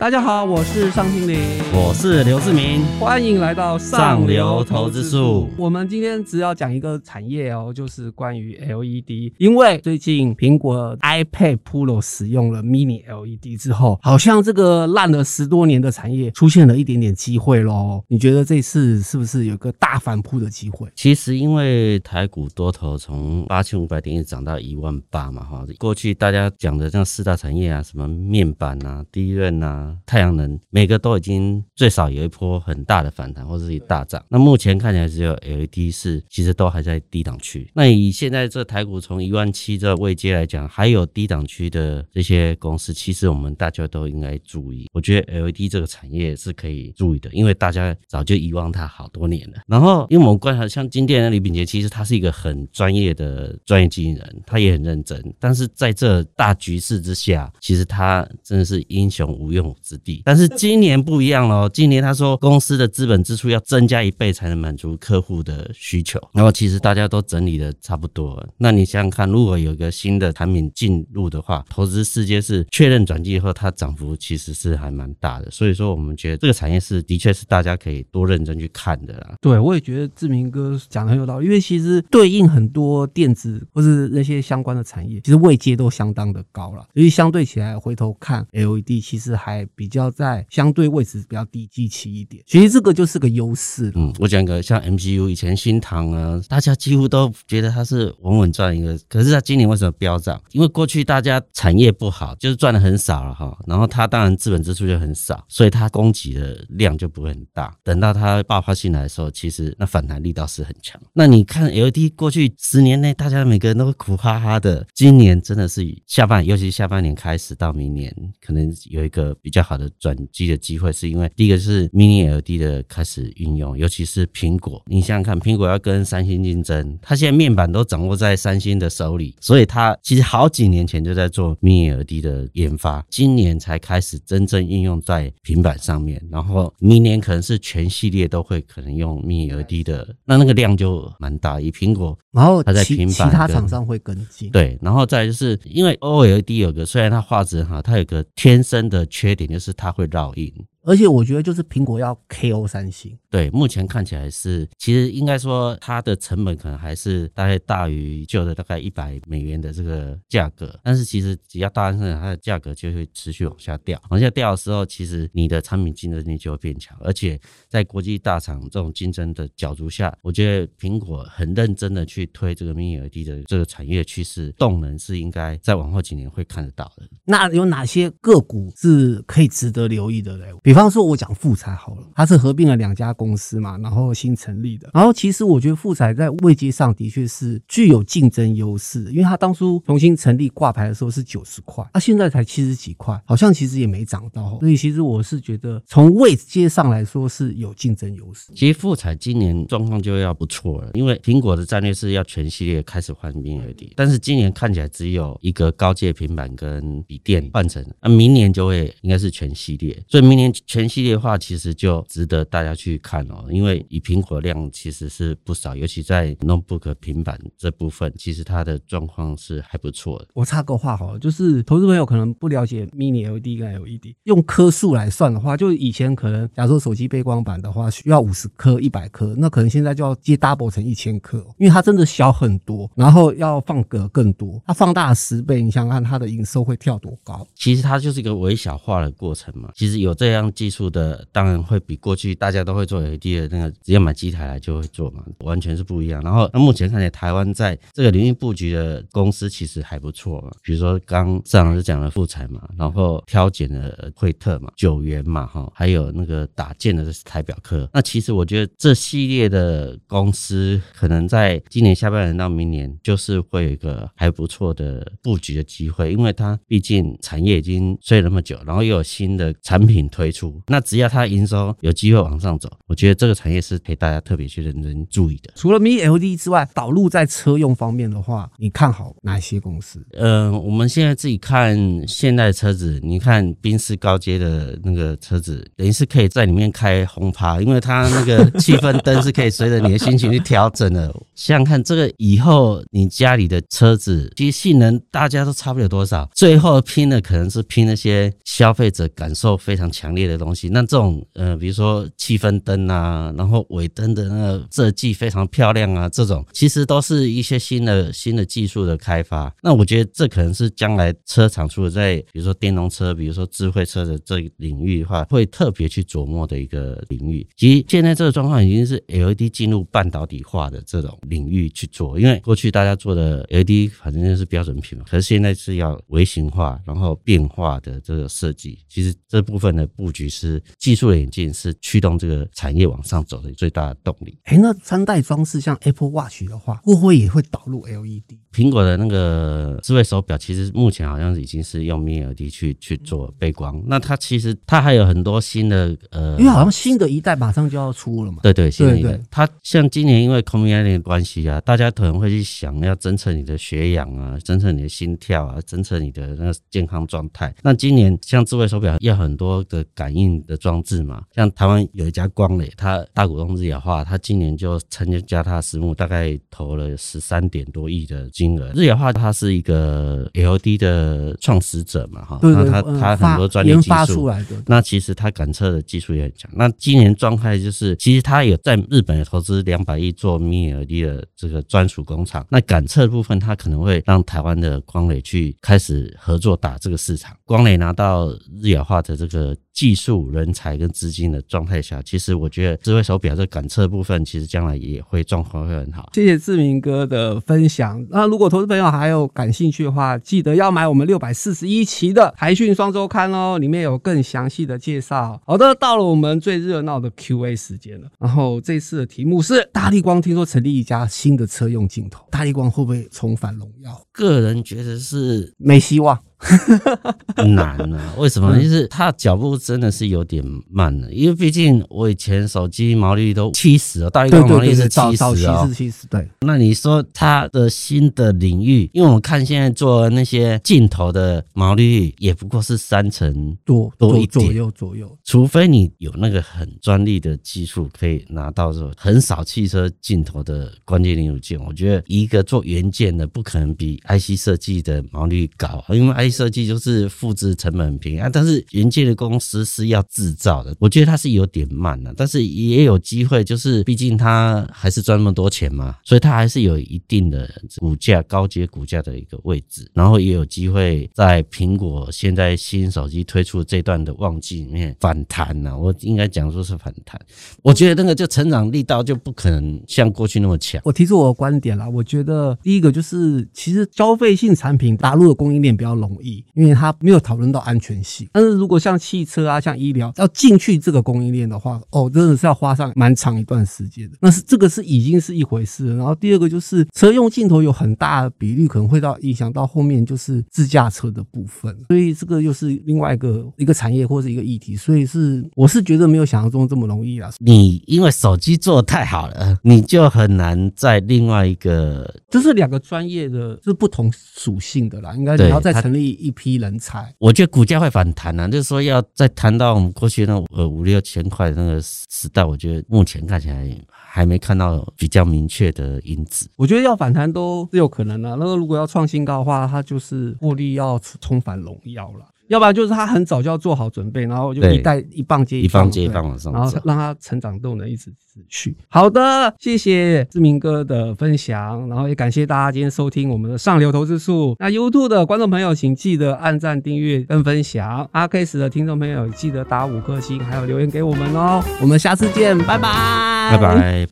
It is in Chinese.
大家好，我是尚庆林，我是刘志明，欢迎来到上流投资术。我们今天只要讲一个产业哦，就是关于 LED。因为最近苹果 iPad Pro 使用了 Mini LED 之后，好像这个烂了十多年的产业出现了一点点机会喽。你觉得这次是不是有个大反扑的机会？其实因为台股多头从八千五百点一直涨到一万八嘛，哈，过去大家讲的这样四大产业啊，什么面板啊、DRAM 啊。太阳能每个都已经最少有一波很大的反弹，或者是大涨。那目前看起来只有 LED 是，其实都还在低档区。那以现在这台股从一万七这位阶来讲，还有低档区的这些公司，其实我们大家都应该注意。我觉得 LED 这个产业是可以注意的，因为大家早就遗忘它好多年了。然后，因为我们观察像金店的李秉杰，其实他是一个很专业的专业经纪人，他也很认真。但是在这大局势之下，其实他真的是英雄无用之地，但是今年不一样喽。今年他说公司的资本支出要增加一倍才能满足客户的需求。然后其实大家都整理的差不多了。那你想想看，如果有一个新的产品进入的话，投资世界是确认转机以后，它涨幅其实是还蛮大的。所以说，我们觉得这个产业是的确是大家可以多认真去看的啦。对，我也觉得志明哥讲的很有道理，因为其实对应很多电子或是那些相关的产业，其实位阶都相当的高了。所以相对起来，回头看 LED，其实还。比较在相对位置比较低基期一点，其实这个就是个优势。嗯，我讲一个像 MCU 以前新塘啊，大家几乎都觉得它是稳稳赚一个，可是它今年为什么飙涨？因为过去大家产业不好，就是赚的很少了哈，然后它当然资本支出就很少，所以它供给的量就不会很大。等到它爆发性来的时候，其实那反弹力道是很强。那你看 L D 过去十年内，大家每个人都会苦哈哈的，今年真的是下半，尤其下半年开始到明年，可能有一个比较。好的转机的机会，是因为第一个是 Mini LED 的开始运用，尤其是苹果。你想想看，苹果要跟三星竞争，它现在面板都掌握在三星的手里，所以它其实好几年前就在做 Mini LED 的研发，今年才开始真正应用在平板上面。然后明年可能是全系列都会可能用 Mini LED 的，那那个量就蛮大。以苹果，然后它在平板，其他厂商会跟进。对，然后再就是因为 OLED 有个，虽然它画质很好，它有个天生的缺点。就是就是它会绕晕而且我觉得，就是苹果要 KO 三星。对，目前看起来是，其实应该说它的成本可能还是大概大于旧的大概一百美元的这个价格。但是其实只要大生产，它的价格就会持续往下掉。往下掉的时候，其实你的产品竞争力就会变强。而且在国际大厂这种竞争的角逐下，我觉得苹果很认真的去推这个 Mini LED 的这个产业趋势，动能是应该在往后几年会看得到的。那有哪些个股是可以值得留意的嘞？比方说，我讲富彩好了，它是合并了两家公司嘛，然后新成立的。然后其实我觉得富彩在位阶上的确是具有竞争优势，因为它当初重新成立挂牌的时候是九十块，它现在才七十几块，好像其实也没涨到。所以其实我是觉得从位阶上来说是有竞争优势。其实富彩今年状况就要不错了，因为苹果的战略是要全系列开始换 Mini LED，但是今年看起来只有一个高阶平板跟笔电换成，那明年就会应该是全系列，所以明年全系。系列化其实就值得大家去看哦，因为以苹果量其实是不少，尤其在 notebook 平板这部分，其实它的状况是还不错的。我插个话好了，就是投资朋友可能不了解 mini LED 跟 LED，用颗数来算的话，就以前可能假如说手机背光板的话需要五十颗、一百颗，那可能现在就要接 double 成一千颗，因为它真的小很多，然后要放格更多，它放大十倍，你想想看它的营收会跳多高？其实它就是一个微小化的过程嘛。其实有这样技术。的当然会比过去大家都会做 LED 的那个直接买机台来就会做嘛，完全是不一样。然后那目前看起来台湾在这个领域布局的公司其实还不错嘛，比如说刚上老师讲的富采嘛，然后挑拣的惠特嘛，九元嘛哈，还有那个打件的台表科。那其实我觉得这系列的公司可能在今年下半年到明年就是会有一个还不错的布局的机会，因为它毕竟产业已经衰了那么久，然后又有新的产品推出。出。那只要它营收有机会往上走，我觉得这个产业是可以大家特别去认真注意的。除了 Mini LED 之外，导入在车用方面的话，你看好哪些公司？嗯、呃，我们现在自己看现代车子，你看宾士高阶的那个车子，等于是可以在里面开轰趴，因为它那个气氛灯是可以随着你的心情去调整的。想想看，这个以后你家里的车子，其实性能大家都差不了多少，最后拼的可能是拼那些消费者感受非常强烈的东西。那这种呃，比如说气氛灯啊，然后尾灯的那个设计非常漂亮啊，这种其实都是一些新的新的技术的开发。那我觉得这可能是将来车厂除了在比如说电动车，比如说智慧车的这个领域的话，会特别去琢磨的一个领域。其实现在这个状况已经是 LED 进入半导体化的这种领域去做，因为过去大家做的 LED 反正就是标准品嘛，可是现在是要微型化，然后变化的这个设计。其实这部分的布局是技术的演进，是驱动这个产业往上走的最大的动力。哎，那三代装饰像 Apple Watch 的话，会不会也会导入 LED？苹果的那个智慧手表，其实目前好像已经是用 Mini LED 去去做背光。那它其实它还有很多新的呃，因为好像新的一代马上就要出了嘛。对对，新的一代。它像今年因为 COVID-19 的关系啊，大家可能会去想要侦测你的血氧啊，侦测你的心跳啊，侦测你的那个健康状态。那今年像智慧手表要很多的感应的装置嘛，像台湾有一家光磊，他大股东日亚化，他今年就参加它的私募，大概投了十三点多亿的金额。日亚化它是一个 LED 的创始者嘛，哈，那他他很多专利技术，那其实他感测的技术也很强。那今年状态就是，其实他有在日本投资两百亿做 Mini LED 的这个专属工厂。那感测的部分，他可能会让台湾的光磊去开始合作打这个市场。光磊拿到日亚化的这个。技术人才跟资金的状态下，其实我觉得智慧手表这感测部分，其实将来也会状况会很好。谢谢志明哥的分享。那如果投资朋友还有感兴趣的话，记得要买我们六百四十一期的台讯双周刊哦，里面有更详细的介绍。好的，到了我们最热闹的 Q&A 时间了。然后这次的题目是：大立光听说成立一家新的车用镜头，大立光会不会重返荣耀？个人觉得是没希望。难啊？为什么？就是他脚步真的是有点慢了，因为毕竟我以前手机毛利率都七十哦，大立光毛利是七十哦，是七十。对，那你说他的新的领域，因为我看现在做那些镜头的毛利率也不过是三成多多一点左右左右，除非你有那个很专利的技术可以拿到这种很少汽车镜头的关键零组件，我觉得一个做元件的不可能比 IC 设计的毛利率高，因为 IC 设计就是复制成本很便宜啊，但是原件的公司是要制造的，我觉得它是有点慢的，但是也有机会，就是毕竟它还是赚那么多钱嘛，所以它还是有一定的股价高阶股价的一个位置，然后也有机会在苹果现在新手机推出这段的旺季里面反弹呢。我应该讲说是反弹，我觉得那个就成长力道就不可能像过去那么强。我提出我的观点啦，我觉得第一个就是其实消费性产品打入的供应链比较容易。因为它没有讨论到安全性，但是如果像汽车啊、像医疗要进去这个供应链的话，哦，真的是要花上蛮长一段时间的。那是这个是已经是一回事了。然后第二个就是车用镜头有很大的比率可能会到影响到后面就是自驾车的部分，所以这个又是另外一个一个产业或是一个议题。所以是我是觉得没有想象中这么容易啊。你因为手机做的太好了，你就很难在另外一个就是两个专业的是不同属性的啦，应该你要再成立。一批人才，我觉得股价会反弹啊，就是说要再谈到我们过去那呃五六千块那个时代，我觉得目前看起来还没看到比较明确的因子。我觉得要反弹都是有可能的，那个如果要创新高的话，它就是获利要重返荣耀了。要不然就是他很早就要做好准备，然后就一代一棒接一棒，一棒接一棒往上，然后让他成长动能一直持续。好的，谢谢志明哥的分享，然后也感谢大家今天收听我们的上流投资术。那 YouTube 的观众朋友，请记得按赞、订阅跟分享。Podcast 的听众朋友，记得打五颗星，还有留言给我们哦。我们下次见，拜拜，拜拜。